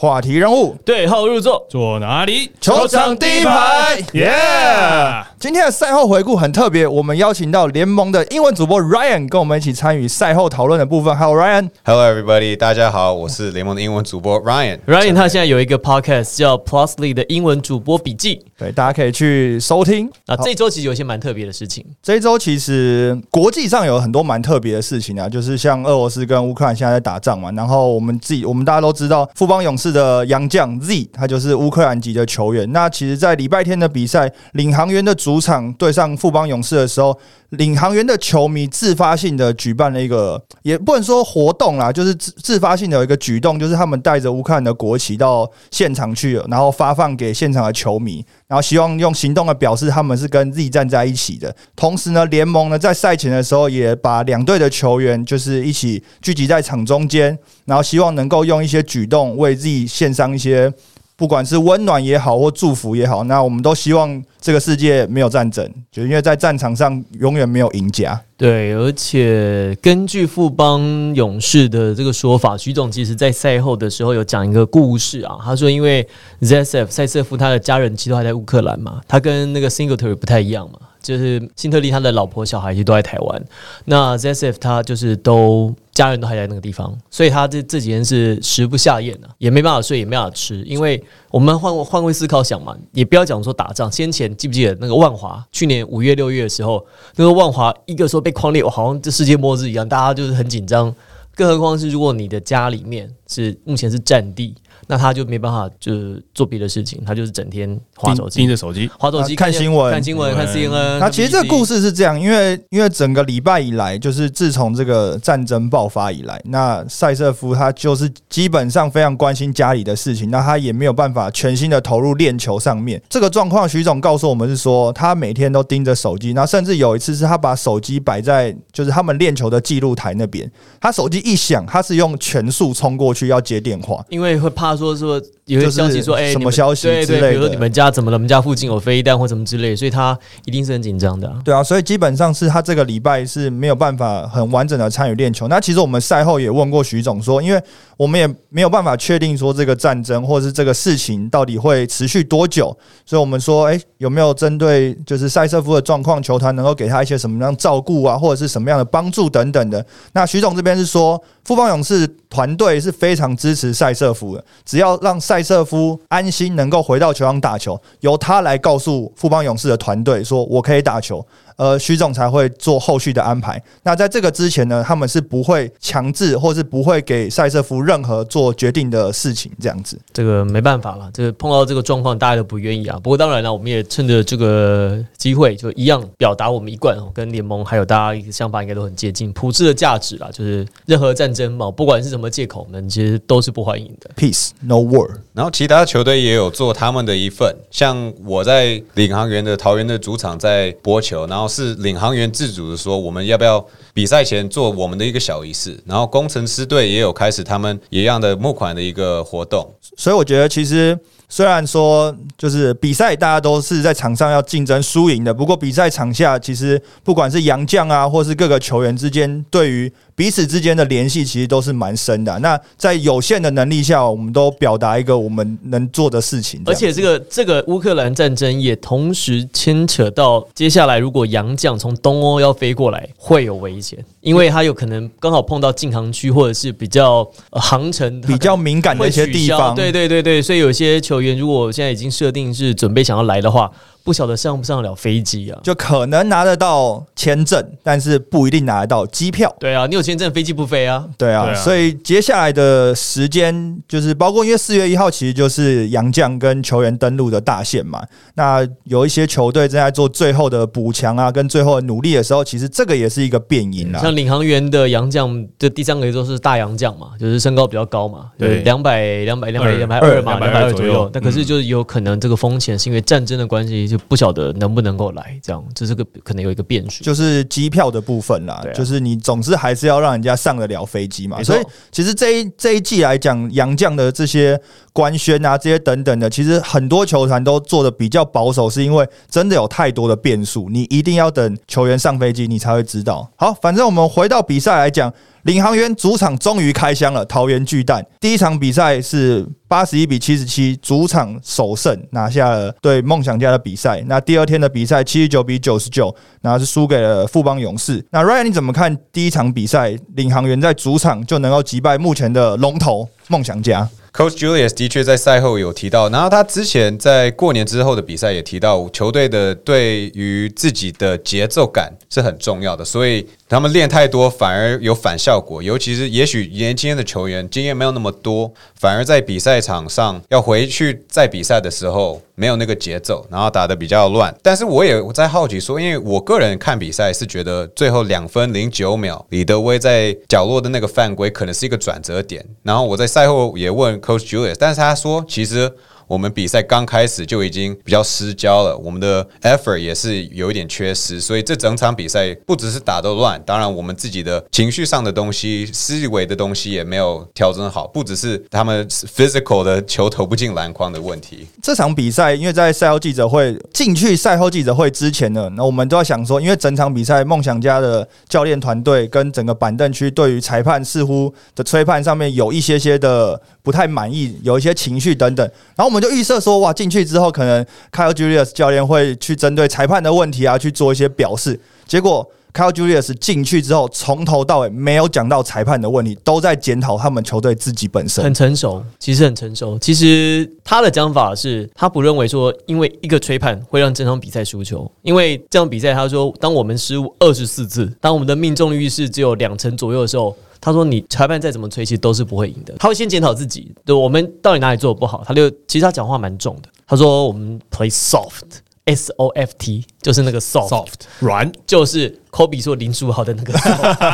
话题人物，对号入座，坐哪里？球场第一排。耶！今天的赛后回顾很特别，我们邀请到联盟的英文主播 Ryan 跟我们一起参与赛后讨论的部分。Hello Ryan，Hello everybody，大家好，我是联盟的英文主播 Ryan。Ryan 他现在有一个 podcast 叫 Plusly 的英文主播笔记。对，大家可以去收听。啊这周其实有一些蛮特别的事情，这一周其实国际上有很多蛮特别的事情啊，就是像俄罗斯跟乌克兰现在在打仗嘛，然后我们自己我们大家都知道，富邦勇士的洋将 Z 他就是乌克兰籍的球员。那其实，在礼拜天的比赛，领航员的主主场对上富邦勇士的时候，领航员的球迷自发性的举办了一个，也不能说活动啦，就是自自发性的一个举动，就是他们带着乌克兰的国旗到现场去，然后发放给现场的球迷，然后希望用行动的表示他们是跟 Z 站在一起的。同时呢，联盟呢在赛前的时候也把两队的球员就是一起聚集在场中间，然后希望能够用一些举动为 Z 献上一些。不管是温暖也好，或祝福也好，那我们都希望这个世界没有战争，就因为在战场上永远没有赢家。对，而且根据富邦勇士的这个说法，徐总其实在赛后的时候有讲一个故事啊。他说，因为 ZSF 塞瑟夫他的家人其实还在乌克兰嘛，他跟那个 Singletary 不太一样嘛，就是辛特利他的老婆小孩其实都在台湾，那 ZSF 他就是都家人都还在那个地方，所以他这这几天是食不下咽的、啊也没办法睡，也没办法吃，因为我们换换位思考想嘛，也不要讲说打仗，先前记不记得那个万华去年五月六月的时候，那个万华一个说被框列，好像这世界末日一样，大家就是很紧张。更何况是如果你的家里面是目前是战地，那他就没办法就是做别的事情，他就是整天划手机盯盯、着手机，划手机、啊看新闻看新闻、看对 CNN。那其实这个故事事是这样，因为因为整个礼拜以来，就是自从这个战争爆发以来，那塞瑟夫他就是基本上非常关心家里的事情，那他也没有办法全心的投入练球上面。这个状况，徐总告诉我们是说，他每天都盯着手机，然后甚至有一次是他把手机摆在就是他们练球的记录台那边，他手机一响，他是用全速冲过去要接电话。因为会怕说说有些就是消息说，哎、什么消息对对，之类的比如说你们家怎么了？我们家附近有飞弹或什么之类，所以他一定是很紧张的、啊。对啊，所以基本上是他这个礼拜是没有办法很完整的参与练球。那其实我们赛后也问过徐总说，因为我们也没有办法确定说这个战争或者是这个事情到底会持续多久，所以我们说，哎、有没有针对就是塞瑟夫的状况，球团能够给他一些什么样照顾啊，或者是什么样的帮助等等的。那徐总这边是说，富邦勇士团队是非常支持塞瑟夫的，只要让塞瑟夫安心能够回到球场打球，由他来告诉富邦勇士的团队说，我可以打球。呃，徐总才会做后续的安排。那在这个之前呢，他们是不会强制，或是不会给塞瑟夫任何做决定的事情，这样子。这个没办法了，这个碰到这个状况，大家都不愿意啊。不过当然了，我们也趁着这个机会，就一样表达我们一贯哦，跟联盟还有大家一个想法应该都很接近，普世的价值啦，就是任何战争嘛，不管是什么借口，我们其实都是不欢迎的。Peace, no war。然后其他球队也有做他们的一份，像我在领航员的桃园的主场在播球，然后是领航员自主的说，我们要不要比赛前做我们的一个小仪式，然后工程师队也有开始他们一样的募款的一个活动，所以我觉得其实虽然说就是比赛大家都是在场上要竞争输赢的，不过比赛场下其实不管是洋将啊，或是各个球员之间对于彼此之间的联系，其实都是蛮深的。啊、那在有限的能力下，我们都表达一个我们能做的事情。而且这个这个乌克兰战争也同时牵扯到接下来，如果洋将从东欧要飞过来，会有危险，因为他有可能刚好碰到禁航区，或者是比较、呃航程比较敏感的一些地方，对对对对，所以有些球员如果现在已经设定是准备想要来的话，不晓得上不上得了飞机啊。就可能拿得到签证，但是不一定拿得到机票。对啊，你有签证，飞机不飞啊？对啊，所以接下来的时间就是包括，因为四月一号其实就是杨将跟球员登陆的大限嘛。那有一些球队正在做最后的补强啊，跟最后的努力的时候，其实这个也是一个变因啊。像领航员的杨将的第三个都是大洋将嘛，就是身高比较高嘛，对，两百两百两百两百二嘛，两百二左右左右。但可是就是有可能这个风险是因为战争的关系，就不晓得能不能够来，这样这是个可能有一个变数。就是机票的部分啦，啊就是你总是还是要让人家上得了飞机嘛。所以其实这一这一季来讲，杨绛的这些官宣啊，这些等等的，其实很多球团都做的比较保守，是因为真的有太多的变数，你一定要等球员上飞机，你才会知道。好，反正我们回到比赛来讲。领航员主场终于开箱了，桃园巨蛋第一场比赛是八十一比七十七，主场首胜拿下了对梦想家的比赛。那第二天的比赛七十九比九十九，然后是输给了富邦勇士。那 Ryan 你怎么看第一场比赛？领航员在主场就能够击败目前的龙头梦想家？Coach Julius 的确在赛后有提到，然后他之前在过年之后的比赛也提到，球队的对于自己的节奏感是很重要的，所以他们练太多反而有反效果。尤其是也许年轻的球员经验没有那么多，反而在比赛场上要回去再比赛的时候没有那个节奏，然后打的比较乱。但是我也在好奇说，因为我个人看比赛是觉得最后两分零九秒，李德威在角落的那个犯规可能是一个转折点。然后我在赛后也问。Coach Julius，但是他说，其实。我们比赛刚开始就已经比较失焦了，我们的 effort 也是有一点缺失，所以这整场比赛不只是打得乱，当然我们自己的情绪上的东西、思维的东西也没有调整好，不只是他们 physical 的球投不进篮筐的问题。这场比赛，因为在赛后记者会进去赛后记者会之前呢，那我们都要想说，因为整场比赛梦想家的教练团队跟整个板凳区对于裁判似乎的吹判上面有一些些的不太满意，有一些情绪等等，然后我们。就预设说，哇，进去之后可能 Kyle Julius 教练会去针对裁判的问题啊去做一些表示。结果 Kyle Julius 进去之后，从头到尾没有讲到裁判的问题，都在检讨他们球队自己本身。很成熟，其实很成熟。其实他的讲法是他不认为说，因为一个吹判会让整场比赛输球。因为这场比赛，他说，当我们失误二十四次，当我们的命中率是只有两成左右的时候。他说：“你裁判再怎么吹，其实都是不会赢的。他会先检讨自己，对我们到底哪里做的不好。他就其实他讲话蛮重的。他说我们 play soft，S O F T，就是那个 soft 软，就是。” Kobe 说林书豪的那个，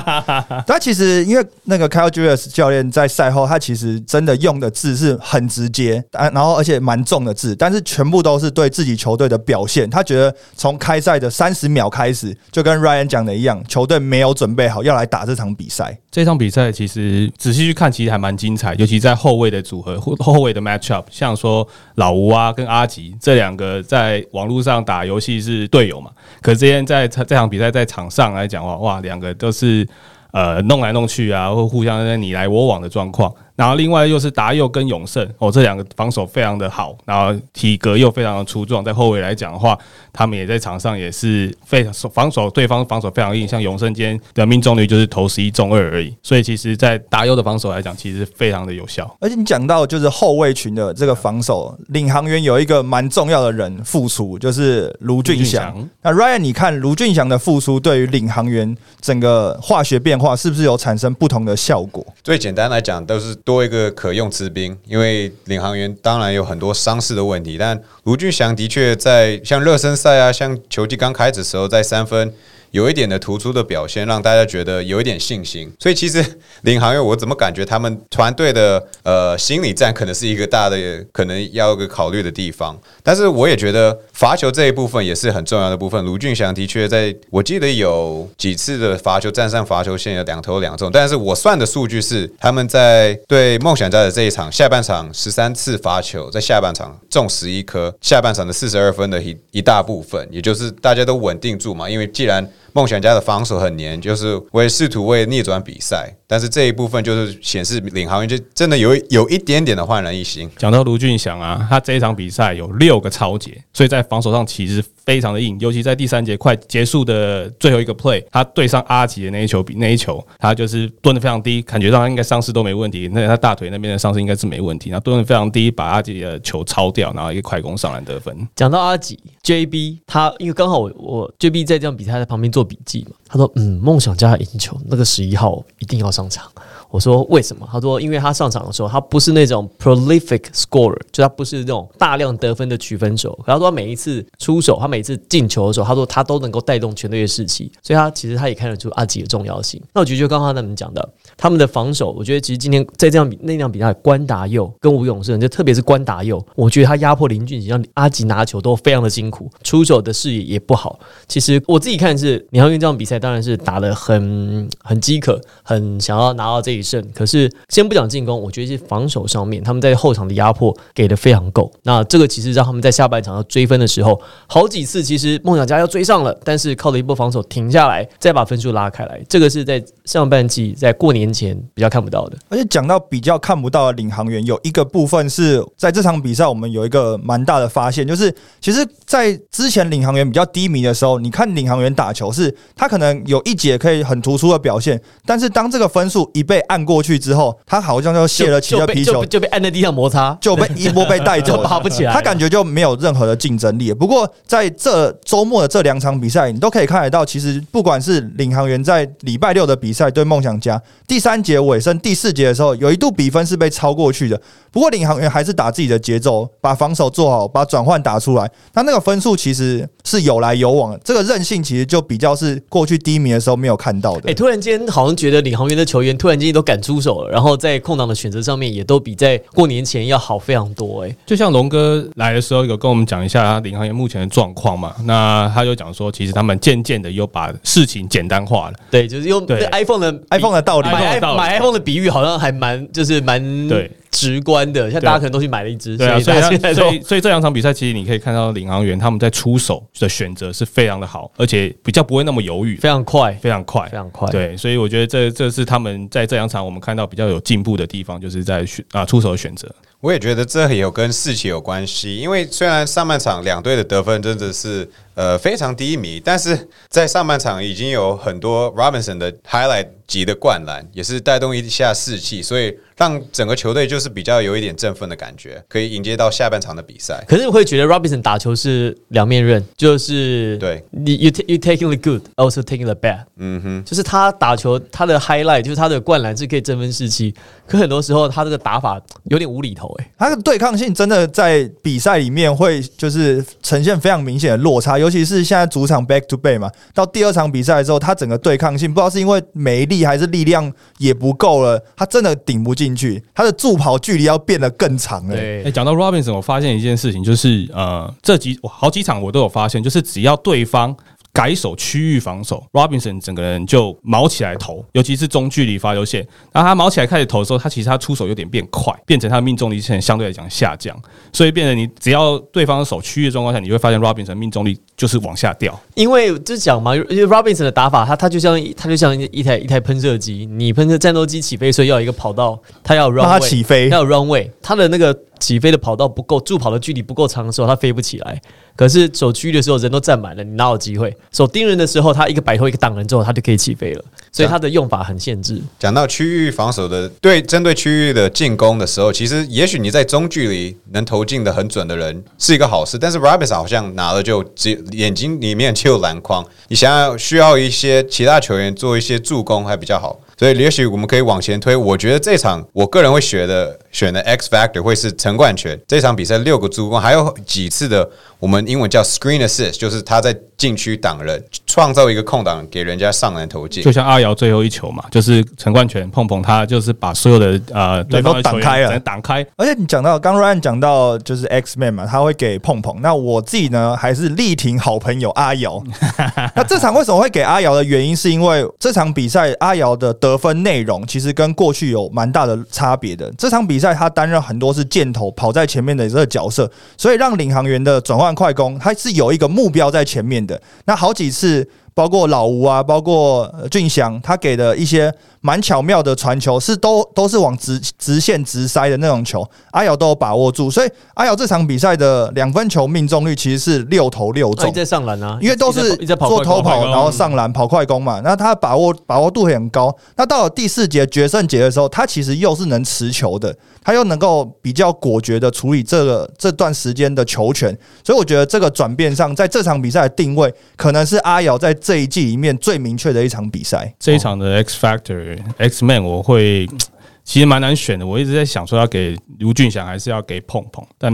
他其实因为那个 Kyle Julius 教练在赛后，他其实真的用的字是很直接，啊，然后而且蛮重的字，但是全部都是对自己球队的表现。他觉得从开赛的三十秒开始，就跟 Ryan 讲的一样，球队没有准备好要来打这场比赛。这场比赛其实仔细去看，其实还蛮精彩，尤其在后卫的组合，后后卫的 match up，像说老吴啊跟阿吉这两个在网络上打游戏是队友嘛，可是之前在这场比赛在场。上来讲话，哇，两个都是呃弄来弄去啊，或互相在你来我往的状况。然后另外又是达佑跟永胜哦，这两个防守非常的好，然后体格又非常的粗壮，在后卫来讲的话，他们也在场上也是非常防守对方防守非常硬，像永胜今天的命中率就是投十一中二而已，所以其实，在达佑的防守来讲，其实非常的有效。而且你讲到就是后卫群的这个防守，领航员有一个蛮重要的人付出，就是卢俊祥。那 Ryan，你看卢俊祥的付出对于领航员整个化学变化是不是有产生不同的效果？最简单来讲，都是。多一个可用之兵，因为领航员当然有很多伤势的问题，但卢俊祥的确在像热身赛啊，像球季刚开始的时候，在三分。有一点的突出的表现，让大家觉得有一点信心。所以其实领航员，我怎么感觉他们团队的呃心理战可能是一个大的，可能要个考虑的地方。但是我也觉得罚球这一部分也是很重要的部分。卢俊祥的确在我记得有几次的罚球站上罚球线有两投两中，但是我算的数据是他们在对梦想家的这一场下半场十三次罚球，在下半场中十一颗，下半场的四十二分的一一大部分，也就是大家都稳定住嘛，因为既然梦想家的防守很黏，就是为试图为逆转比赛，但是这一部分就是显示领航员就真的有有一点点的焕然一新。讲到卢俊祥啊，他这一场比赛有六个超节，所以在防守上其实。非常的硬，尤其在第三节快结束的最后一个 play，他对上阿吉的那一球，比那一球他就是蹲的非常低，感觉上应该伤势都没问题。那他大腿那边的伤势应该是没问题，然后蹲的非常低，把阿吉的球抄掉，然后一个快攻上篮得分。讲到阿吉 JB，他因为刚好我我 JB 在这场比赛在旁边做笔记嘛，他说嗯，梦想家赢球，那个十一号一定要上场。我说为什么？他说，因为他上场的时候，他不是那种 prolific scorer，就他不是那种大量得分的取分手。他说他每一次出手，他每次进球的时候，他说他都能够带动全队的士气。所以他其实他也看得出阿吉的重要性。那我觉得就刚刚他们讲的，他们的防守，我觉得其实今天在这样那场比赛，关达佑跟吴永胜，就特别是关达佑，我觉得他压迫林俊杰，让阿吉拿球都非常的辛苦，出手的视野也不好。其实我自己看是，李航运这场比赛当然是打的很很饥渴，很想要拿到这一。胜。可是先不讲进攻，我觉得是防守上面，他们在后场的压迫给的非常够。那这个其实让他们在下半场要追分的时候，好几次其实梦想家要追上了，但是靠了一波防守停下来，再把分数拉开来。这个是在上半季在过年前比较看不到的。而且讲到比较看不到的领航员，有一个部分是在这场比赛，我们有一个蛮大的发现，就是其实，在之前领航员比较低迷的时候，你看领航员打球是，他可能有一节可以很突出的表现，但是当这个分数一被按过去之后，他好像就泄了气的皮球，就被按在地上摩擦，就被一波被带走，爬不起来，他感觉就没有任何的竞争力。不过在这周末的这两场比赛，你都可以看得到，其实不管是领航员在礼拜六的比赛对梦想家，第三节尾声第四节的时候，有一度比分是被超过去的。不过领航员还是打自己的节奏，把防守做好，把转换打出来。他那个分数其实是有来有往，这个韧性其实就比较是过去低迷的时候没有看到的。哎，突然间好像觉得领航员的球员突然间都敢出手了，然后在空档的选择上面也都比在过年前要好非常多。哎，就像龙哥来的时候有跟我们讲一下领航员目前的状况嘛，那他就讲说，其实他们渐渐的又把事情简单化了。对，就是用 iPhone 的 iPhone 的道理，买买 iPhone 的比喻好像还蛮就是蛮对。直观的，像大家可能都去买了一支，对啊，所以所以所以这两场比赛，其实你可以看到领航员他们在出手的选择是非常的好，而且比较不会那么犹豫，非常快，非常快，非常快。对，所以我觉得这这是他们在这两场我们看到比较有进步的地方，就是在选啊出手的选择。我也觉得这也有跟士气有关系，因为虽然上半场两队的得分真的是呃非常低迷，但是在上半场已经有很多 Robinson 的 highlight 级的灌篮，也是带动一下士气，所以。让整个球队就是比较有一点振奋的感觉，可以迎接到下半场的比赛。可是你会觉得 Robinson 打球是两面刃，就是对你 you you taking the good also taking the bad。嗯哼，就是他打球他的 highlight 就是他的灌篮是可以振奋士气，可很多时候他这个打法有点无厘头哎，他的对抗性真的在比赛里面会就是呈现非常明显的落差，尤其是现在主场 back to back 嘛，到第二场比赛的时候，他整个对抗性不知道是因为没力还是力量也不够了，他真的顶不进。去，他的助跑距离要变得更长哎。哎，讲到 Robinson，我发现一件事情，就是呃，这几好几场我都有发现，就是只要对方。改守区域防守，Robinson 整个人就毛起来投，尤其是中距离发球线。然后他毛起来开始投的时候，他其实他出手有点变快，变成他的命中率现在相对来讲下降。所以变成你只要对方守区域的状况下，你会发现 Robinson 命中率就是往下掉。因为就讲嘛，因为 Robinson 的打法，他他就像他就像一台一台喷射机，你喷射战斗机起飞，所以要一个跑道，他要 run，他起飞要 runway，他的那个起飞的跑道不够，助跑的距离不够长的时候，他飞不起来。可是守区域的时候人都站满了，你哪有机会？守盯人的时候，他一个摆脱一个挡人之后，他就可以起飞了。所以他的用法很限制。讲到区域防守的对针对区域的进攻的时候，其实也许你在中距离能投进的很准的人是一个好事，但是 Robinson 好像拿了就只眼睛里面只有篮筐，你想要需要一些其他球员做一些助攻还比较好。所以也许我们可以往前推，我觉得这场我个人会学的选的 X Factor 会是陈冠权。这场比赛六个助攻，还有几次的我们英文叫 Screen Assist，就是他在禁区挡人，创造一个空档给人家上篮投进。就像阿瑶最后一球嘛，就是陈冠权碰碰他，就是把所有的呃对方挡开了，挡开。而且你讲到刚 Ryan 讲到就是 X Man 嘛，他会给碰碰。那我自己呢，还是力挺好朋友阿瑶。那这场为什么会给阿瑶的原因，是因为这场比赛阿瑶的。得分内容其实跟过去有蛮大的差别的。这场比赛在他担任很多是箭头跑在前面的这个角色，所以让领航员的转换快攻，他是有一个目标在前面的。那好几次。包括老吴啊，包括俊祥，他给的一些蛮巧妙的传球，是都都是往直直线直塞的那种球，阿瑶都有把握住，所以阿瑶这场比赛的两分球命中率其实是六投六中，在上篮啊，因为都是做偷跑，然后上篮跑快攻嘛，那他把握把握度很高。那到了第四节决胜节的时候，他其实又是能持球的，他又能够比较果决的处理这个这段时间的球权，所以我觉得这个转变上，在这场比赛的定位，可能是阿瑶在。这一季里面最明确的一场比赛，这一场的 X Factor X Man，我会 其实蛮难选的。我一直在想说要给卢俊祥还是要给碰碰，但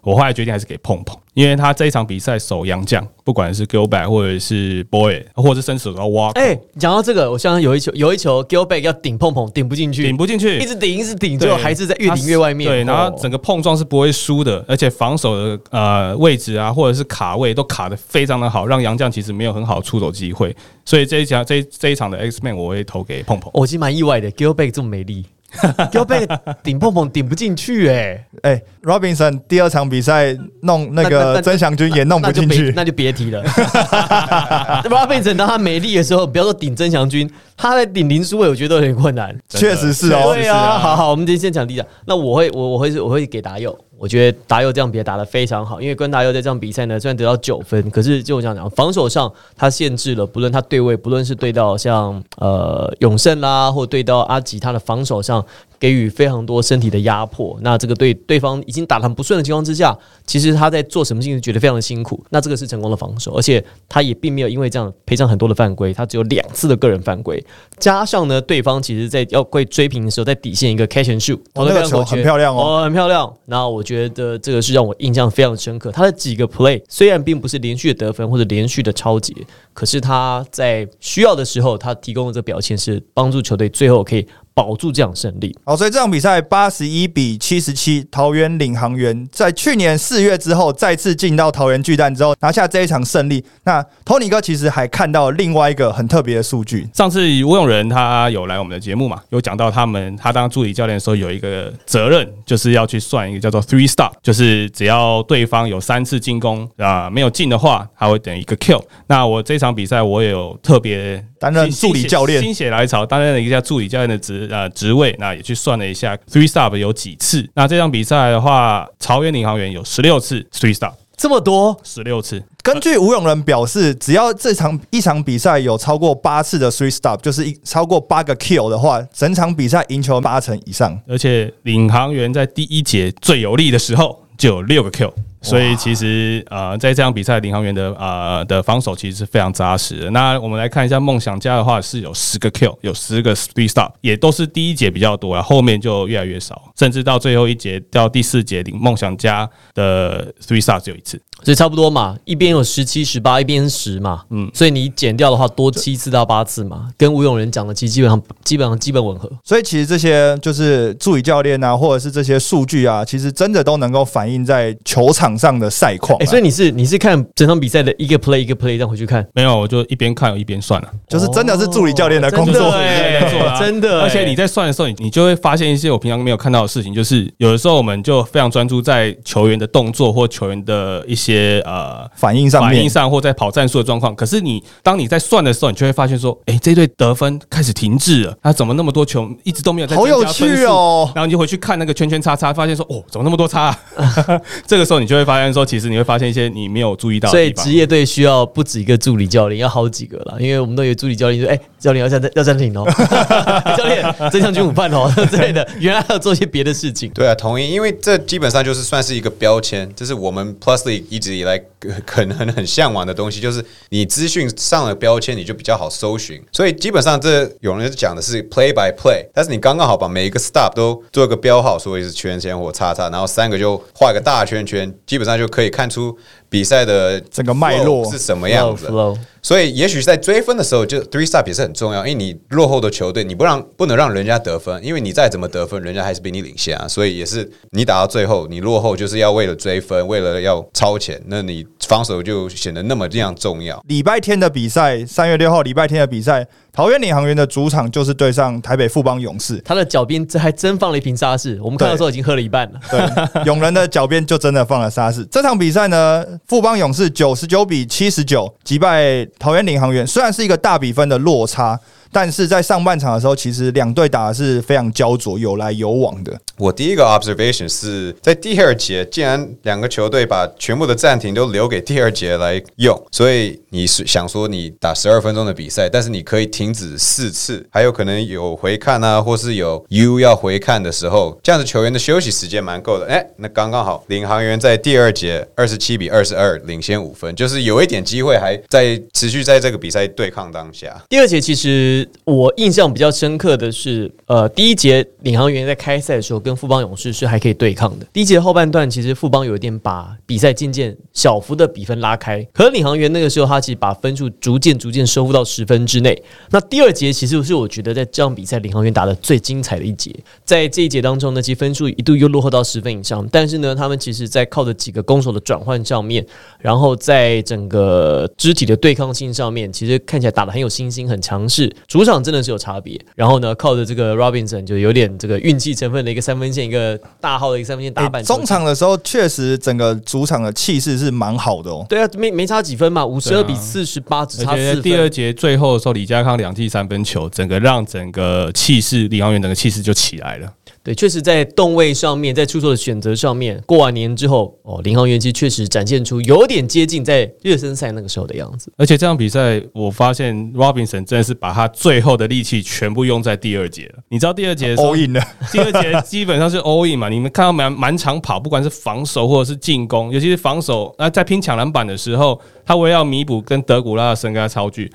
我后来决定还是给碰碰。因为他这一场比赛守洋将，不管是 Gilback 或者是 Boy，或者是伸手到挖，哎，讲到这个，我相信有一球，有一球 Gilback 要顶碰碰，顶不进去，顶不进去，一直顶，一直顶，最后还是在越顶越外面。对，然后哦整个碰撞是不会输的，而且防守的呃位置啊，或者是卡位都卡的非常的好，让洋将其实没有很好的出手机会。所以这一场这一这一场的 X Man 我会投给碰碰。我其实蛮意外的，Gilback 这么美丽 Gilback 顶碰碰顶不进去，哎，哎，Robinson 第二场比赛弄那个那曾祥军也弄不进去，别那就别提了。Robinson 当他没力的时候，不要说顶曾祥军，他在顶林书伟，我觉得都有点困难。确实是哦。对啊，好好，我们今天先讲第一场。那我会，我我会是我会给达佑。我觉得达佑这样比赛打得非常好，因为关达佑在这场比赛呢，虽然得到九分，可是就我这样讲，防守上他限制了，不论他对位，不论是对到像呃永胜啦，或对到阿吉，他的防守上给予非常多身体的压迫。那这个对对方已经打得很不顺的情况之下，其实他在做什么事情觉得非常的辛苦。那这个是成功的防守，而且他也并没有因为这样赔偿很多的犯规，他只有两次的个人犯规，加上呢，对方其实在要会追平的时候，在底线一个 catch and shoot，投得哦那个球很漂亮哦哦，很漂亮。那我觉得这个是让我印象非常深刻。他的几个 play 虽然并不是连续的得分或者连续的超节，可是他在需要的时候，他提供的这个表现是帮助球队最后可以保住这场胜利。好，所以这场比赛八十一比七十七，桃园领航员在去年四月之后再次进到桃园巨蛋之后拿下这一场胜利。那 Tony 哥其实还看到另外一个很特别的数据，上次吴永仁他有来我们的节目嘛，有讲到他们他当助理教练的时候有一个责任，就是要去算一个叫做 three stop，就是只要对方有三次进攻啊、没有进的话，他会等于一个 kill。那我这场比赛我也有特别担任助理教练心血来潮担任了一下助理教练的职呃职位，那也去算了一下 three stop 有几次。那这场比赛的话，桃园领航员有十六次 three stop，这么多，十六次。根据吴永仁表示，只要这场一场比赛有超过八次的 three stop，就是一超过八个 kill 的话，整场比赛赢球八成以上。而且领航员在第一节最有利的时候就有六个 Q，所以其实呃，在这场比赛领航员的呃的防守其实是非常扎实的。那我们来看一下梦想家的话是有十个 Q，有十个 speed stop，也都是第一节比较多啊，后面就越来越少，甚至到最后一节到第四节领梦想家的 three stop 只有一次。所以差不多嘛，一边有十七、十八，一边十嘛，嗯，所以你减掉的话多七次到八次嘛，跟吴永仁讲的其实基本上基本上基本吻合。所以其实这些就是助理教练啊，或者是这些数据啊，其实真的都能够反映在球场上的赛况、啊。哎、所以你是你是看整场比赛的一个 play 一个 play 这样回去看，没有，我就一边看一边算了。就是真的是助理教练的工作。真的欸 而且你在算的时候，你你就会发现一些我平常没有看到的事情，就是有的时候我们就非常专注在球员的动作或球员的一些呃反应上面反应，上或在跑战术的状况。可是你当你在算的时候，你就会发现说，哎、这队得分开始停滞了，他怎么那么多球一直都没有在好有趣哦。然后你就回去看那个圈圈叉叉，发现说哦，怎么那么多叉、啊？这个时候你就会发现说，其实你会发现一些你没有注意到的所以职。业队需要不止一个助理教练，要好几个了。因为我们都有助理教练说：“哎、教练 要暂要暂停哦，教练 真相军午饭哦之类的。”原来还要做一些别的事情。对啊，同意，因为这基本上就是算是一个标签，这是我们 Plus League 一直以来呃可能很向往的东西，就是你资讯上了标签，你就比较好搜寻。所以基本上这有人讲的是 play by play，但是你刚刚好把每一个 stop 都做一个标号，所以是圈圈或叉叉，然后三个就画一个大圈圈，基本上就可以看出比赛的整个脉络是什么样子所以，也许在追分的时候，就 three stop 也是很重要，因为你落后的球队，你不让不能让人家得分，因为你再怎么得分，人家还是比你领先啊。所以也是你打到最后，你落后就是要为了追分，为了要超前，那你防守就显得那么这样重要。礼拜天的比赛，三月六号礼拜天的比赛，桃园领航员的主场就是对上台北富邦勇士。他的脚边这还真放了一瓶沙士，我们看的时候已经喝了一半了。对，勇人的脚边就真的放了沙士。这场比赛呢，富邦勇士九十九比七十九击败桃园领航员，虽然是一个大比分的落差，但是在上半场的时候，其实两队打的是非常焦灼，有来有往的。我第一个 observation 是在第二节，既然两个球队把全部的暂停都留给第二节来用，所以你是想说你打十二分钟的比赛，但是你可以停止四次，还有可能有回看啊，或是有 U 要回看的时候，这样子球员的休息时间蛮够的。哎，那刚刚好，领航员在第二节二十七比二十二领先五分，就是有一点机会还在持续在这个比赛对抗当下。第二节其实我印象比较深刻的是，呃，第一节领航员在开赛的时候跟富邦勇士是还可以对抗的。第一节后半段，其实富邦有一点把比赛渐渐小幅的比分拉开，可领航员那个时候他其实把分数逐渐逐渐收复到十分之内。那第二节其实是我觉得在这场比赛领航员打的最精彩的一节，在这一节当中呢，其实分数一度又落后到十分以上，但是呢，他们其实在靠着几个攻守的转换上面，然后在整个肢体的对抗性上面，其实看起来打的很有信心、很强势。主场真的是有差别。然后呢，靠着这个 Robinson 就有点这个运气成分的一个三分线，一个大号的一个三分线打板。中场的时候，确实整个主场的气势是蛮好的哦。对啊，没没差几分嘛，五十二比四十八，只差四分。第二节最后的时候，李佳康两记三分球，整个让整个气势，李航远整个气势就起来了。对，确实在动位上面，在出手的选择上面，过完年之后，哦，林航元其实确实展现出有点接近在热身赛那个时候的样子。而且这场比赛，我发现 Robinson 真的是把他最后的力气全部用在第二节了。你知道第二节 all in 了，第二节基本上是 all in 嘛？你们看到满满场跑，不管是防守或者是进攻，尤其是防守，那在拼抢篮板的时候，他为了要弥补跟德古拉的身高差距。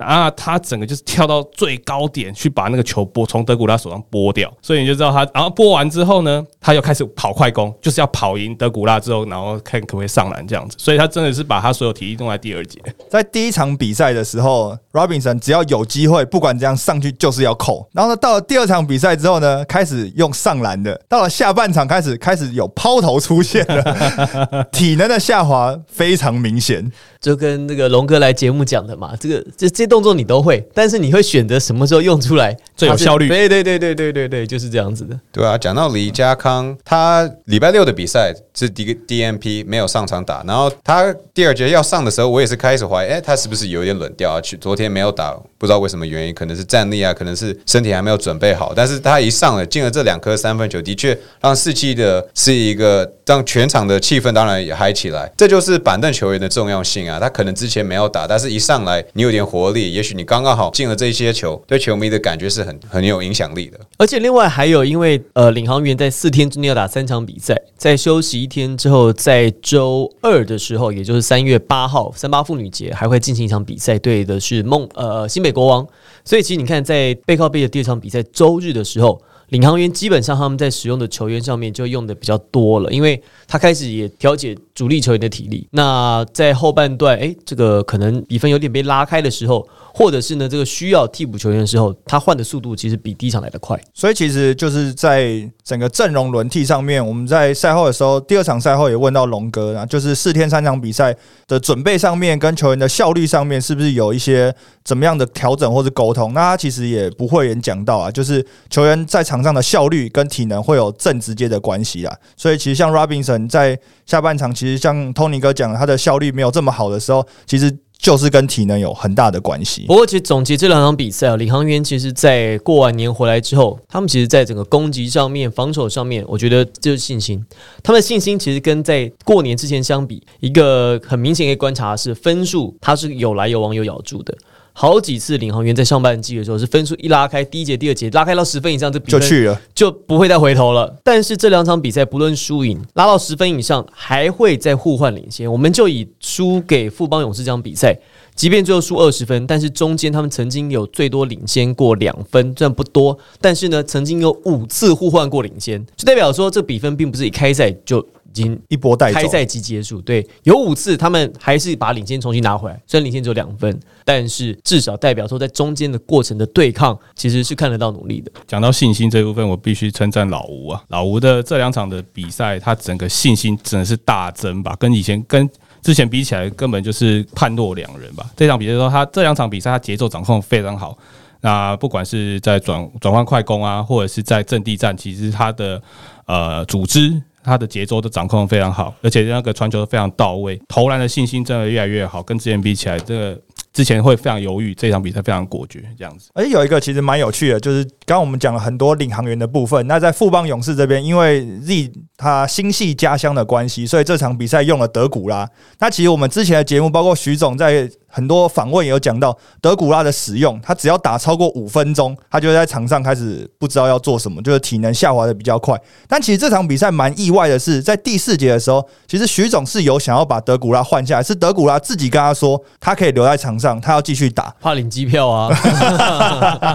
啊，他整个就是跳到最高点去把那个球拨从德古拉手上拨掉，所以你就知道他。然后拨完之后呢，他又开始跑快攻，就是要跑赢德古拉之后，然后看可不可以上篮这样子。所以他真的是把他所有体力用在第二节。在第一场比赛的时候，Robinson 只要有机会，不管怎样上去就是要扣。然后呢，到了第二场比赛之后呢，开始用上篮的。到了下半场开始开始有抛投出现了，体能的下滑非常明显。就跟那个龙哥来节目讲的嘛，这个这这些动作你都会，但是你会选择什么时候用出来最有效率？对对对对对对对，就是这样子的。对啊，讲到李家康，他礼拜六的比赛是第一个 DNP 没有上场打，然后他第二节要上的时候，我也是开始怀疑，哎，他是不是有点冷掉啊？去昨天没有打，不知道为什么原因，可能是战力啊，可能是身体还没有准备好。但是他一上了，进了这两颗三分球，的确让士气的是一个让全场的气氛当然也嗨起来。这就是板凳球员的重要性啊。他可能之前没有打，但是一上来你有点活力，也许你刚刚好进了这些球，对球迷的感觉是很很有影响力的。而且另外还有，因为呃，领航员在四天之内要打三场比赛，在休息一天之后，在周二的时候，也就是三月八号三八妇女节，还会进行一场比赛，对的是梦呃新北国王。所以其实你看，在背靠背的第二场比赛周日的时候。领航员基本上他们在使用的球员上面就用的比较多了，因为他开始也调节主力球员的体力。那在后半段，诶，这个可能比分有点被拉开的时候。或者是呢，这个需要替补球员的时候，他换的速度其实比第一场来的快。所以其实就是在整个阵容轮替上面，我们在赛后的时候，第二场赛后也问到龙哥啊，就是四天三场比赛的准备上面，跟球员的效率上面，是不是有一些怎么样的调整或者沟通？那他其实也不会也讲到啊，就是球员在场上的效率跟体能会有正直接的关系啊。所以其实像 Robinson 在下半场，其实像 Tony 哥讲，他的效率没有这么好的时候，其实。就是跟体能有很大的关系。不过，其实总结这两场比赛啊，领航员其实在过完年回来之后，他们其实在整个攻击上面、防守上面，我觉得就是信心。他们的信心其实跟在过年之前相比，一个很明显可以观察是分数，它是有来有往有咬住的。好几次领航员在上半季的时候是分数一拉开，第一节、第二节拉开到十分以上，这就去了，就不会再回头了。但是这两场比赛不论输赢，拉到十分以上还会再互换领先。我们就以输给富邦勇士这场比赛，即便最后输二十分，但是中间他们曾经有最多领先过两分，虽然不多，但是呢，曾经有五次互换过领先，就代表说这比分并不是一开赛就。已经一波带开赛即结束，对，有五次他们还是把领先重新拿回来，虽然领先只有两分，但是至少代表说在中间的过程的对抗其实是看得到努力的。讲到信心这部分，我必须称赞老吴啊，老吴的这两场的比赛，他整个信心真的是大增吧，跟以前跟之前比起来，根本就是判若两人吧。这场比赛说他这两场比赛他节奏掌控非常好，那不管是在转转换快攻啊，或者是在阵地战，其实他的呃组织。他的节奏都掌控非常好，而且那个传球都非常到位，投篮的信心真的越来越好。跟之前比起来，这个之前会非常犹豫，这场比赛非常果决，这样子。而且有一个其实蛮有趣的，就是刚刚我们讲了很多领航员的部分。那在富邦勇士这边，因为 Z 他心系家乡的关系，所以这场比赛用了德古拉。那其实我们之前的节目，包括徐总在。很多访问也有讲到德古拉的使用，他只要打超过五分钟，他就在场上开始不知道要做什么，就是体能下滑的比较快。但其实这场比赛蛮意外的是，在第四节的时候，其实徐总是有想要把德古拉换下来，是德古拉自己跟他说，他可以留在场上，他要继续打。怕领机票啊，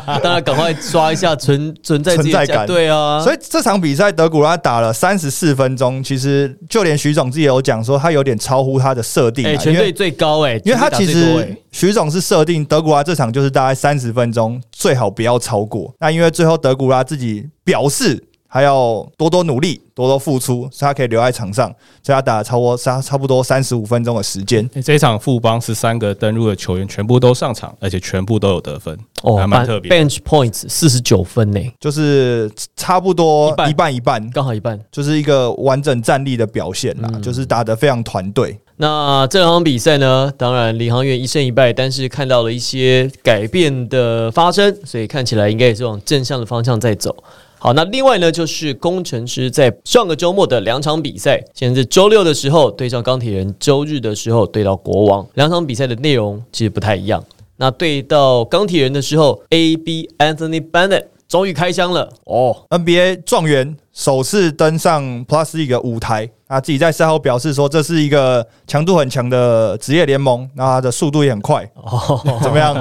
大家赶快刷一下存存在存在感对啊，所以这场比赛德古拉打了三十四分钟，其实就连徐总自己有讲说，他有点超乎他的设定啊、哎、全队最高哎、因为他其全队打最多对徐总是设定德古拉这场就是大概三十分钟，最好不要超过。那因为最后德古拉自己表示还要多多努力、多多付出，所以他可以留在场上，所以他打了超过差差不多三十五分钟的时间。欸这一场富邦十三个登陆的球员全部都上场，而且全部都有得分，哦还蛮特别。bench points 四十九分呢、就是差不多一半一半一半，刚好一半。就是一个完整战力的表现啦，嗯就是打得非常团队。那这两场比赛呢，当然领航员一胜一败，但是看到了一些改变的发生，所以看起来应该也是往正向的方向在走。好，那另外呢，就是工程师在上个周末的两场比赛，现在是周六的时候对上钢铁人，周日的时候对到国王，两场比赛的内容其实不太一样。那对到钢铁人的时候，A B Anthony Bennett 终于开箱了哦，NBA 状元首次登上 Plus 一个舞台，他自己在赛后表示说，这是一个强度很强的职业联盟，那他的速度也很快，哦，怎么样？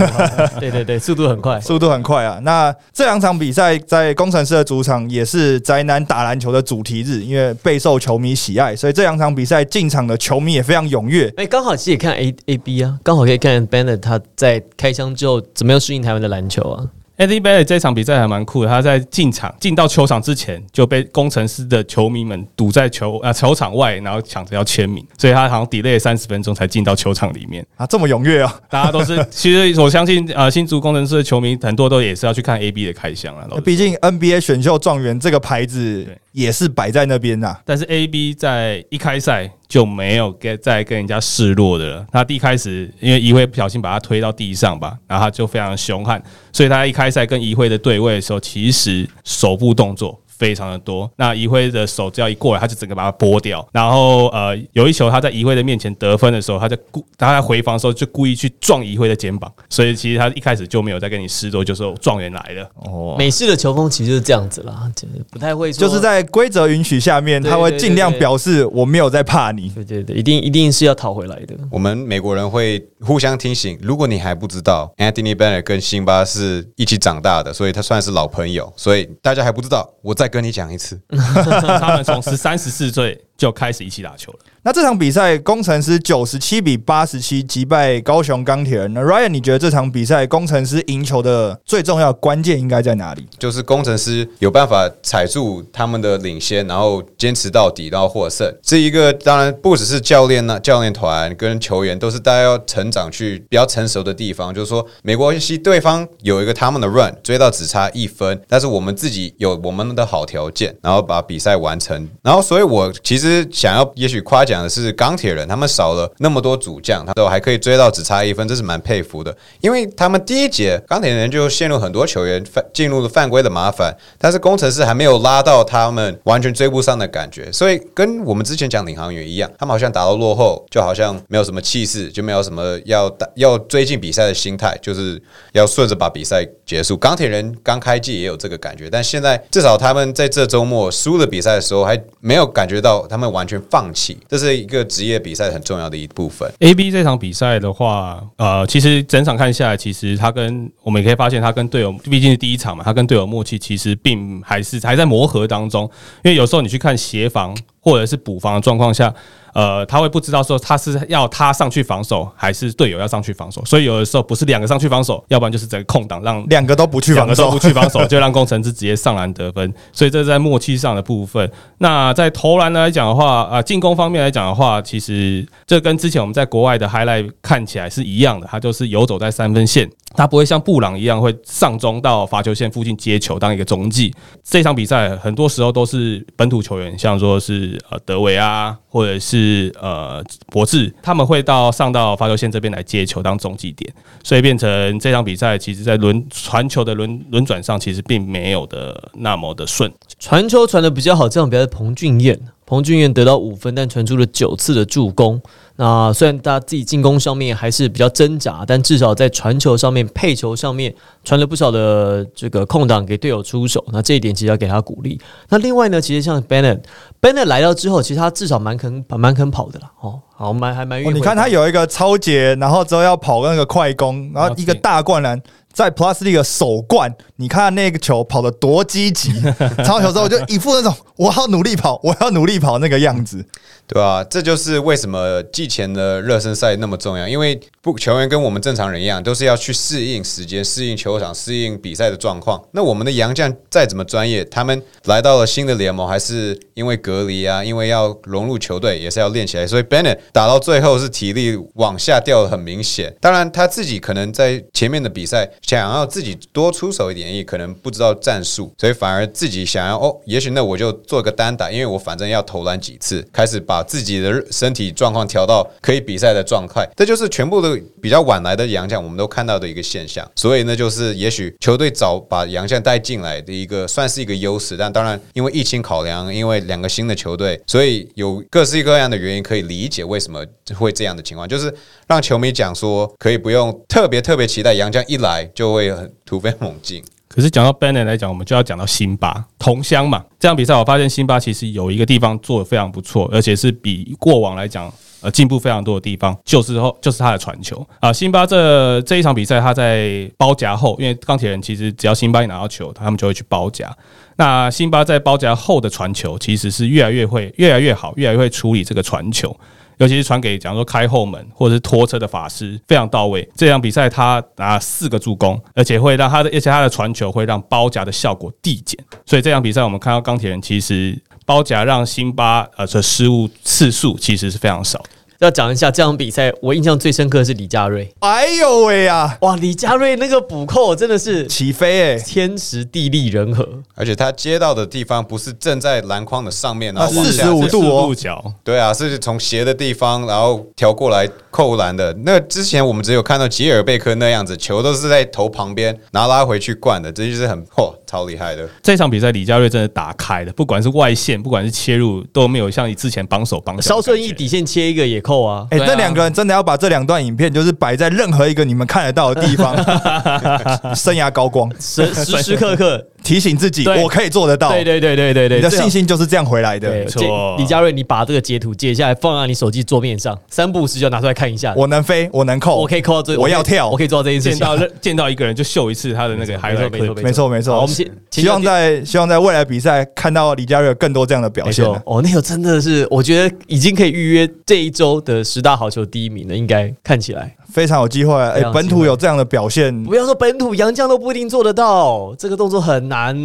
对对对，速度很快。速度很快啊！那这两场比赛在工程师的主场也是宅男打篮球的主题日，因为备受球迷喜爱，所以这两场比赛进场的球迷也非常踊跃。哎，刚好其实也看 A A B 啊，刚好可以看 Bennett 他在开箱之后怎么样适应台湾的篮球啊。Eddie Bennett 这场比赛还蛮酷的，他在进场进到球场之前就被工程师的球迷们堵在球啊球场外，然后抢着要签名，所以他好像 delay 三十分钟才进到球场里面。啊，这么踊跃啊！大家都是，其实我相信呃新竹工程师的球迷很多都也是要去看 AB 的开箱啊。毕竟 NBA 选秀状元这个牌子也是摆在那边呐、但是 A B 在一开赛就没有跟再跟人家示弱的了。他第一开始因为一辉不小心把他推到地上吧，然后他就非常凶悍，所以他一开赛跟一辉的对位的时候，其实手部动作。非常的多，那怡辉的手只要一过来，他就整个把它拨掉。然后呃，有一球他在怡辉的面前得分的时候，他在故他在回防的时候就故意去撞怡辉的肩膀，所以其实他一开始就没有在跟你示弱，就说状元来了。哦，美式的球风其实就是这样子啦，就是不太会说，就是在规则允许下面，他会尽量表示我没有在怕你。对对对，一定一定是要讨回来的。我们美国人会互相提醒，如果你还不知道，Anthony Bennett 跟辛巴是一起长大的，所以他算是老朋友，所以大家还不知道，我再跟你讲一次。他们从十三十四岁就开始一起打球了。那这场比赛，工程师九十七比八十七击败高雄钢铁人。那 Ryan，你觉得这场比赛工程师赢球的最重要关键应该在哪里？就是工程师有办法踩住他们的领先，然后坚持到底，然后获胜。这一个当然不只是教练呢，教练团跟球员都是大家要成长去比较成熟的地方。就是说，没关系对方有一个他们的 run 追到只差一分，但是我们自己有我们的好条件，然后把比赛完成。然后，所以我其实想要也许夸奖的是钢铁人，他们少了那么多主将，他都还可以追到只差一分，这是蛮佩服的。因为他们第一节钢铁人就陷入很多球员犯进入了犯规的麻烦，但是工程师还没有拉到他们完全追不上的感觉，所以跟我们之前讲领航员一样，他们好像打到落后，就好像没有什么气势，就没有什么要打要追进比赛的心态，就是要顺着把比赛结束。钢铁人刚开季也有这个感觉，但现在至少他们在这周末输了比赛的时候，还没有感觉到他们完全放弃，这是一个职业比赛很重要的一部分。A B 这场比赛的话，呃，其实整场看下来，其实他跟我们也可以发现，他跟队友毕竟是第一场嘛，他跟队友默契其实并还是还在磨合当中。因为有时候你去看协防或者是补防的状况下，呃，他会不知道说他是要他上去防守，还是队友要上去防守。所以有的时候不是两个上去防守，要不然就是整个空档让两个都不去防守两个都不，去防守，就让工程师直接上篮得分，所以这是在默契上的部分。那在投篮来讲的话，啊、进攻方面来讲的话，其实这跟之前我们在国外的 highlight 看起来是一样的，他就是游走在三分线，他不会像布朗一样会上中到罚球线附近接球当一个中继。这场比赛很多时候都是本土球员，像说是呃德维啊，或者是呃博智，他们会到上到罚球线这边来接球当中继点。所以变成这场比赛，其实在轮传球的轮轮转上，其实并没有的那么的顺。传球传的比较好，这场比赛彭俊彦，彭俊彦得到五分，但传出了九次的助攻。那虽然他自己进攻上面还是比较挣扎，但至少在传球上面、配球上面传了不少的这个空档给队友出手。那这一点其实要给他鼓励。那另外呢，其实像 Bennett，Bennett 来到之后，其实他至少蛮肯蛮肯跑的啦。哦，好，蛮还蛮愿意哦，你看他有一个超节，然后之后要跑那个快攻，然后一个大灌篮，在 Plus League 首冠，你看那个球跑得多积极，超球之后就一副那种我要努力跑，我要努力跑那个样子。对啊，这就是为什么季前的热身赛那么重要，因为不球员跟我们正常人一样，都是要去适应时间、适应球场、适应比赛的状况。那我们的洋将再怎么专业，他们来到了新的联盟，还是因为隔离啊，因为要融入球队，也是要练起来。所以 Bennett 打到最后是体力往下掉的很明显。当然他自己可能在前面的比赛想要自己多出手一点，也可能不知道战术，所以反而自己想要哦，也许那我就做个单打，因为我反正要投篮几次，开始把自己的身体状况调到可以比赛的状态。这就是全部的比较晚来的洋将，我们都看到的一个现象。所以呢，就是也许球队早把洋将带进来的一个算是一个优势，但当然因为疫情考量，因为两个新的球队，所以有各式各样的原因可以理解为什么会这样的情况，就是让球迷讲说可以不用特别特别期待洋将一来就会突飞猛进。可是讲到 Bennett 来讲，我们就要讲到辛巴同乡嘛。这场比赛我发现辛巴其实有一个地方做的非常不错，而且是比过往来讲呃进步非常多的地方，就是后就是他的传球啊。辛巴这这一场比赛他在包夹后，因为钢铁人其实只要辛巴一拿到球，他们就会去包夹。那辛巴在包夹后的传球其实是越来越会越来越好，越来越会处理这个传球。尤其是传给，假如说开后门或者是拖车的法师，非常到位。这场比赛他拿四个助攻，而且会让他的，而且他的传球会让包夹的效果递减。所以这场比赛我们看到钢铁人其实包夹让辛巴呃的失误次数其实是非常少。要讲一下这场比赛，我印象最深刻的是李佳瑞。哎呦喂呀，哇，李佳瑞那个补扣真的是起飞哎、天时地利人和。而且他接到的地方不是正在篮筐的上面，然后那往下45度角，对啊，是从斜的地方，然后调过来扣篮的。那之前我们只有看到吉尔贝克那样子，球都是在头旁边，然后拉回去灌的，这就是很嚯，超厉害的。这场比赛李佳瑞真的打开了，不管是外线，不管是切入，都没有像你之前绑手绑脚的稍顺感觉意底线切一个也扣啊。哎、这两个人真的要把这两段影片，就是摆在任何一个你们看得到的地方，生涯高光，时时时刻刻，提醒自己我可以做得到。对对对对对对，你的信心就是这样回来的没，。错李佳瑞，你把这个截图截下来，放在你手机桌面上，三不五时就拿出来看一下。我能飞，我能扣，我可以扣到这，我要跳我可以做到这件事情。见到见到一个人就秀一次他的那个没错没错没错没错。我们先希望在希望在未来比赛看到李佳瑞有更多这样的表现啊。没错哦，那个真的是，我觉得已经可以预约这一周的十大好球第一名了，应该看起来。非常有机会。哎、本土有这样的表现，不要说本土洋将都不一定做得到，这个动作很难，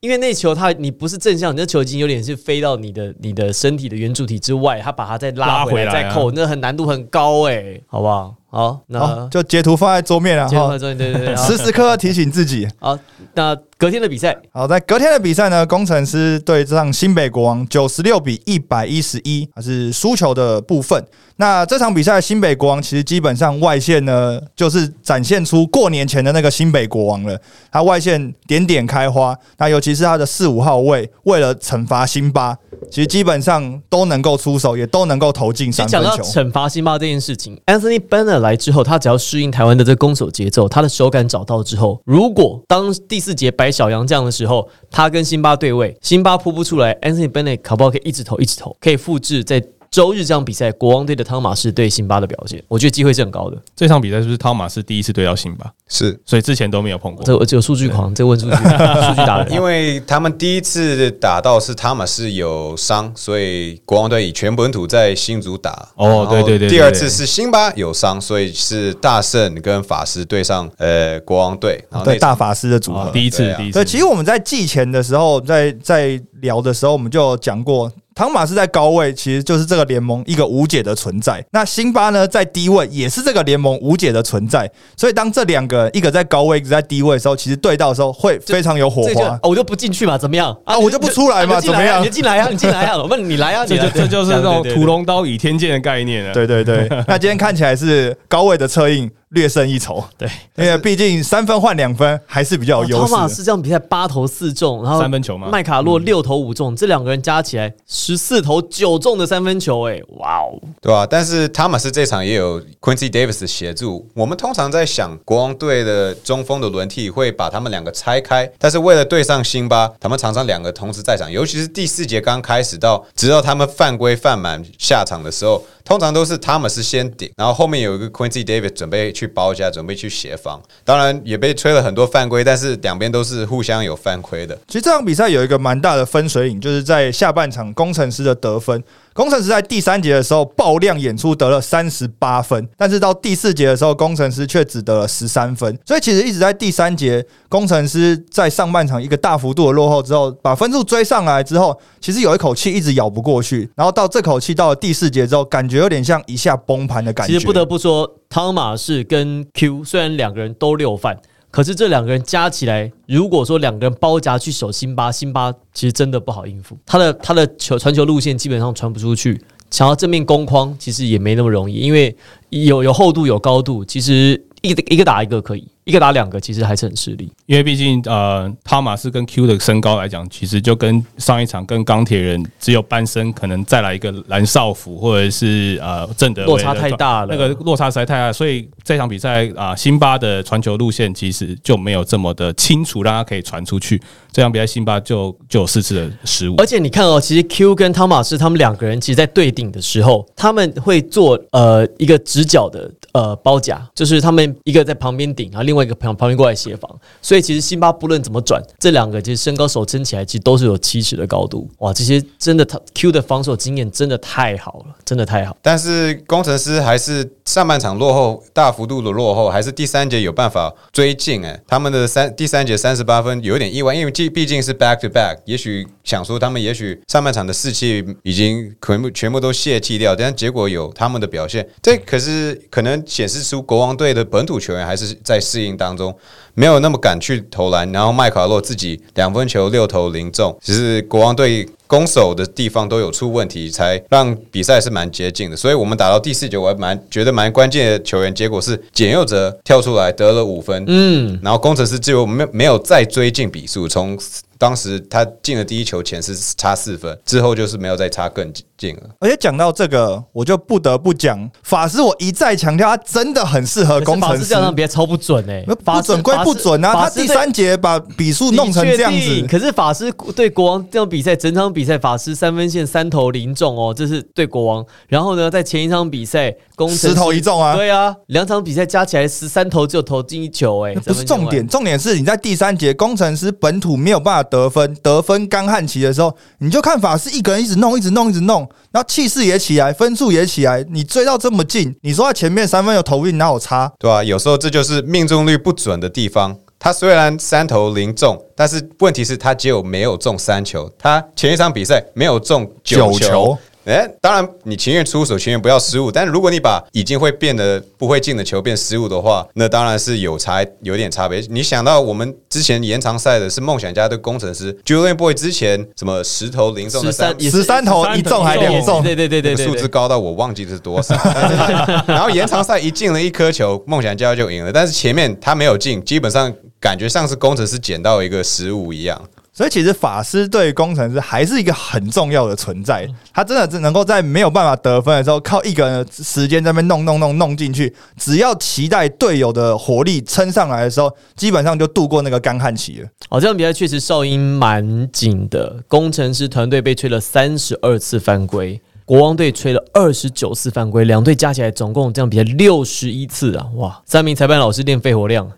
因为那球它你不是正向，你那球已经有点是飞到你的你的身体的圆柱体之外，它把它再拉回来再扣啊再扣，那很难度很高哎、好不好？好，好那就截图放在桌面啊，哈对对对时时刻刻提醒自己。好，那隔天的比赛，好，在隔天的比赛呢，工程师对上新北国王九十六比一百一十一，还是输球的部分。那这场比赛，新北国王其实基本上外线呢，就是展现出过年前的那个新北国王了。他外线点点开花，那尤其是他的四五号位，为了惩罚辛巴，其实基本上都能够出手，也都能够投进其实讲到三分球。惩罚辛巴这件事情，Anthony Bennett 来之后，他只要适应台湾的这攻守节奏，他的手感找到之后，如果当第四节摆小杨这样的时候，他跟辛巴对位，辛巴扑不出来，Anthony Bennett 可不可以一直投一直投，可以复制在周日这场比赛国王队的汤马士对辛巴的表现，我觉得机会是很高的。这场比赛是不是汤马士第一次对到辛巴？是所以之前都没有碰过。这我只有数据狂，这问数据，数据打人。因为他们第一次打到是汤马士有伤，所以国王队以全本土在新竹打。哦对对对对第二次是辛巴有伤，所以是大圣跟法师对上呃国王队。然后对大法师的组合哦，第一次第一次。对，其实我们在季前的时候，在在聊的时候，我们就有讲过，汤马是在高位其实就是这个联盟一个无解的存在。那辛巴呢，在低位也是这个联盟无解的存在。所以当这两个一个在高位，一个在低位的时候，其实对到的时候会非常有火花哦。我就不进去嘛，怎么样啊我就不出来嘛怎么样你就进来啊，你进来啊，我问你来啊，这这就是那种屠龙刀倚天剑的概念啊。对对对，那今天看起来是高位的策应略胜一筹。对，因为毕竟三分换两分还是比较有优哦汤马势。斯这场比赛八投四中，然后三分球嘛麦卡洛六投五中，这两个人加起来十四投九中的三分球，哎，哇哦！对吧、但是汤马斯这场也有 Quincy Davis 的协助。我们通常在想国王队的中锋的轮替会把他们两个拆开，但是为了对上辛巴，他们常常两个同时在场，尤其是第四节刚开始到直到他们犯规犯满下场的时候，通常都是汤马斯先顶，然后后面有一个 Quincy Davis 准备去包夹，准备去协防。当然也被吹了很多犯规，但是两边都是互相有犯规的。其实这场比赛有一个蛮大的分水岭，就是在下半场工程师的得分。工程师在第三节的时候爆量演出，得了三十八分，但是到第四节的时候，工程师却只得了十三分。所以其实一直在第三节，工程师在上半场一个大幅度的落后之后，把分数追上来之后，其实有一口气一直咬不过去，然后到这口气到了第四节之后，感觉有点像一下崩盘的感觉。其实不得不说，汤马士跟 Q 虽然两个人都六犯，可是这两个人加起来，如果说两个人包夹去守辛巴，辛巴其实真的不好应付。他的他的球传球路线基本上传不出去，想要正面攻框其实也没那么容易，因为有有厚度有高度，其实一个一个打一个可以，一个打两个其实还是很吃力。因为毕竟呃，汤马斯跟 Q 的身高来讲，其实就跟上一场跟钢铁人只有半身，可能再来一个蓝少辅或者是呃正德落差太大了那个落差实在太大，所以这场比赛啊、辛巴的传球路线其实就没有这么的清楚，让他可以传出去。这场比赛辛巴就就有四次的失误而，且你看哦，其实 Q 跟汤马斯他们两个人，其实在对顶的时候，他们会做呃一个直角的呃包夹，就是他们一个在旁边顶，然后另外一个旁旁边过来协防。所以其实辛巴不论怎么转，这两个其实身高手撑起来，其实都是有七尺的高度。哇，这些真的他 Q 的防守经验真的太好了，真的太好。但是工程师还是上半场落后，大幅度的落后，还是第三节有办法追进。哎，他们的三第三节三十八分有点意外，因为毕毕竟是 back to back，也许想说他们也许上半场的士气已经全部全部都泄气掉，但结果有他们的表现，这可是可能显示出国王队的本土球员还是在适应当中。没有那么敢去投篮，然后麦卡洛自己两分球六投零中，其实国王队攻守的地方都有出问题，才让比赛是蛮接近的。所以我们打到第四节，我还蛮觉得蛮关键的球员，结果是简佑哲跳出来得了五分，嗯，然后工程师只有没有没有再追进比数，从当时他进了第一球前是差四分，之后就是没有再差更近了。而且讲到这个，我就不得不讲法师，我一再强调他真的很适合工程师法师这。样比赛超不准哎、那不准归不准啊！他第三节把比数弄成这样子，可是法师对国王这场比赛，整场比赛法师三分线三投零中哦，这是对国王。然后呢，在前一场比赛，工程师十投一中啊对啊，两场比赛加起来十三投只有投进一球、哎，不是重点，重点是你在第三节工程师本土没有办法得分，得分干旱期的时候，你就看法师一个人一直弄，一直弄，一直弄，然后气势也起来，分数也起来，你追到这么近，你说他前面三分有投不进，哪有差？对啊，有时候这就是命中率不准的地方。他虽然三投零中，但是问题是他只有没有中三球，他前一场比赛没有中九球九球。哎，当然你情愿出手，情愿不要失误。但是如果你把已经会变得不会进的球变失误的话，那当然是有差有点差别。你想到我们之前延长赛的是梦想家对工程师，Julian Boy 之前什么十投零中的三十三也是13投一中还两中对对对对对，数字高到我忘记是多少。然后延长赛一进了一颗球，梦想家就赢了。但是前面他没有进，基本上感觉像是工程师捡到一个失误一样。所以其实法师对工程师还是一个很重要的存在，他真的只能够在没有办法得分的时候，靠一个人的时间在那边弄弄弄弄进去，只要期待队友的火力撑上来的时候，基本上就度过那个干旱期了。哦，这场比赛确实哨音蛮紧的，工程师团队被吹了三十二次犯规。国王队吹了二十九次犯规，两队加起来总共这样比赛六十一次啊！哇，三名裁判老师练肺活量，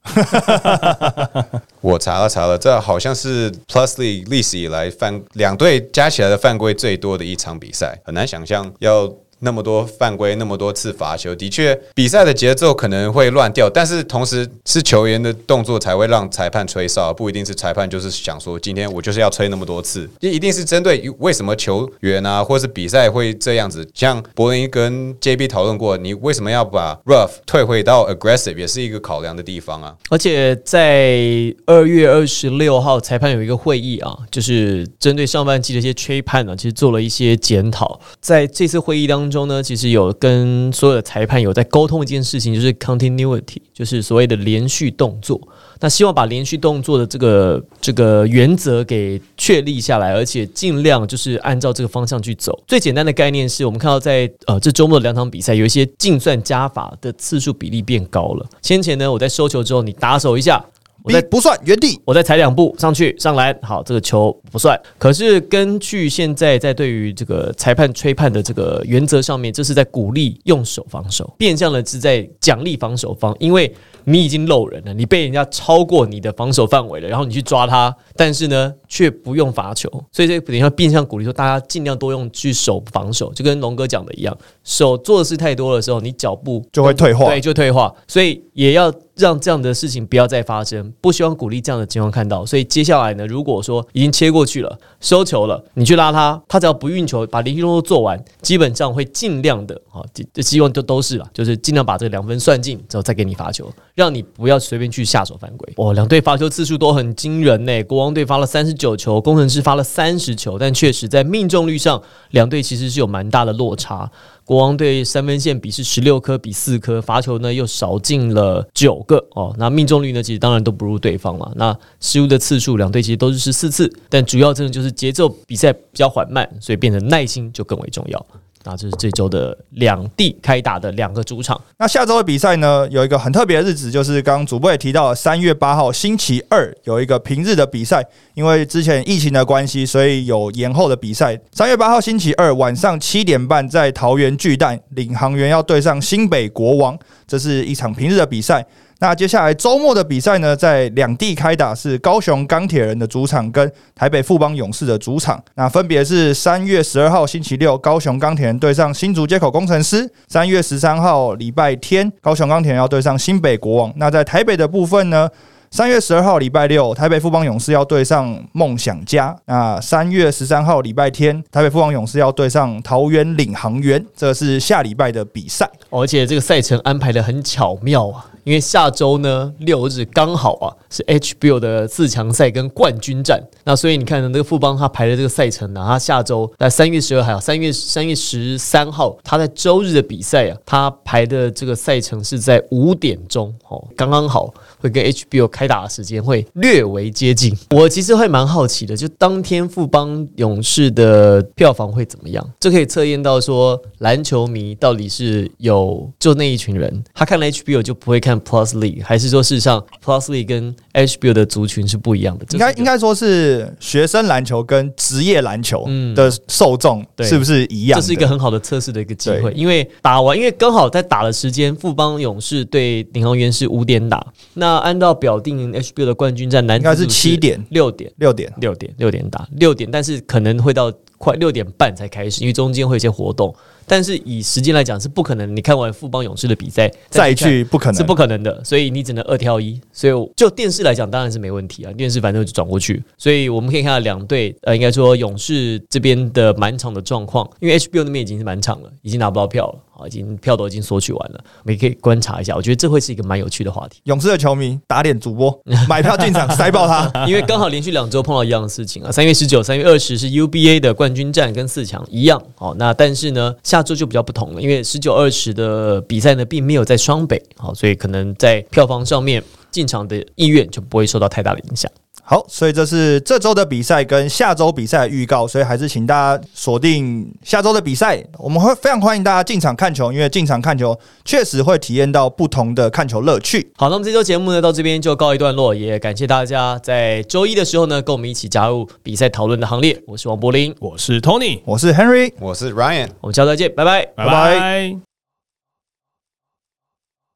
我查了查了，这好像是 Plusley 历史以来犯两队加起来的犯规最多的一场比赛，很难想象要。那么多犯规，那么多次罚球，的确比赛的节奏可能会乱掉，但是同时是球员的动作才会让裁判吹哨，不一定是裁判就是想说今天我就是要吹那么多次，一 一定是针对为什么球员啊，或是比赛会这样子。像柏林跟 JB 讨论过，你为什么要把 rough 退回到 aggressive，也是一个考量的地方啊。而且在二月二十六号，裁判有一个会议啊，就是针对上半季的一些吹判呢，其实做了一些检讨。在这次会议当当中呢，其实有跟所有的裁判有在沟通一件事情，就是 continuity，就是所谓的连续动作。那希望把连续动作的这个这个原则给确立下来，而且尽量就是按照这个方向去走。最简单的概念是我们看到在呃这周末的两场比赛，有一些竞算加法的次数比例变高了。先前呢，我在收球之后，你打手一下。我在不算原地，我再踩两步上去上来，好，这个球不算。可是根据现在在对于这个裁判吹判的这个原则上面，这是在鼓励用手防守，变相的是在奖励防守方，因为你已经漏人了，你被人家超过你的防守范围了，然后你去抓他，但是呢却不用罚球，所以这等于要变相鼓励说大家尽量多用去守防守，就跟龙哥讲的一样，手做的事太多的时候，你脚步就会退化，对，就退化，所以也要。让这样的事情不要再发生，不希望鼓励这样的情况看到。所以接下来呢，如果说已经切过去了，收球了，你去拉他，他只要不运球，把连续动作做完，基本上会尽量的啊，这希望就都是了，就是尽量把这两分算进之后再给你罚球，让你不要随便去下手犯规。哦，两队罚球次数都很惊人呢，国王队发了三十九球，工程师发了三十球，但确实在命中率上，两队其实是有蛮大的落差。国王队三分线比是十六颗比四颗，罚球呢又少进了九个哦。那命中率呢，其实当然都不如对方嘛。那失误的次数，两队其实都是十四次，但主要真的就是节奏比赛比较缓慢，所以变成耐心就更为重要。那这是这周的两地开打的两个主场。那下周的比赛呢，有一个很特别的日子，就是刚刚主播也提到，三月八号星期二有一个平日的比赛，因为之前疫情的关系，所以有延后的比赛。三月八号星期二晚上七点半，在桃园巨蛋，领航员要对上新北国王，这是一场平日的比赛。那接下来周末的比赛呢，在两地开打，是高雄钢铁人的主场跟台北富邦勇士的主场。那分别是三月十二号星期六，高雄钢铁人对上新竹接口工程师；三月十三号礼拜天，高雄钢铁人要对上新北国王。那在台北的部分呢，三月十二号礼拜六，台北富邦勇士要对上梦想家。那三月十三号礼拜天，台北富邦勇士要对上桃园领航员，这是下礼拜的比赛。而且这个赛程安排的很巧妙啊。因为下周呢六日刚好啊是 HBO 的四强赛跟冠军战，那所以你看呢，那个富邦他排的这个赛程呢，他下周在三月十二还有三月三月十三号，他在周日的比赛啊，他排的这个赛程是在五点钟哦，刚刚好会跟 HBO 开打的时间会略为接近。我其实会蛮好奇的，就当天富邦勇士的票房会怎么样？这可以测验到说篮球迷到底是有就那一群人，他看了 HBO 就不会看。Plus League 还是说，事实上，Plus League 跟 HBO 的族群是不一样的。应该应该说是学生篮球跟职业篮球的受众是不是一样？这是一个很好的测试的一个机会。因为打完，因为刚好在打的时间，富邦勇士对领航员是五点打。那按照表定，HBO 的冠军战男应该是七点、六点、六点、六点、六点打六点，但是可能会到快六点半才开始，因为中间会有一些活动。但是以时间来讲是不可能，你看完富邦勇士的比赛再去不可能，是不可能的，所以你只能二挑一。所以就电视来讲当然是没问题啊，电视反正就转过去。所以我们可以看到两队，呃，应该说勇士这边的满场的状况，因为 HBO 那边已经是满场了，已经拿不到票了。啊，已经票都已经索取完了，我们可以观察一下。我觉得这会是一个蛮有趣的话题。勇士的球迷打脸主播，买票进场塞爆他，因为刚好连续两周碰到一样的事情啊。三月十九、三月二十是 UBA 的冠军战，跟四强一样。好，那但是呢，下周就比较不同了，因为十九、二十的比赛呢，并没有在双北，好，所以可能在票房上面进场的意愿就不会受到太大的影响。好，所以这是这周的比赛跟下周比赛预告，所以还是请大家锁定下周的比赛。我们会非常欢迎大家进场看球，因为进场看球确实会体验到不同的看球乐趣。好，那么这周节目呢到这边就告一段落，也感谢大家在周一的时候呢跟我们一起加入比赛讨论的行列。我是王柏林，我是 Tony，我是 Henry，我是 Ryan，我们下周再见，拜拜，拜拜。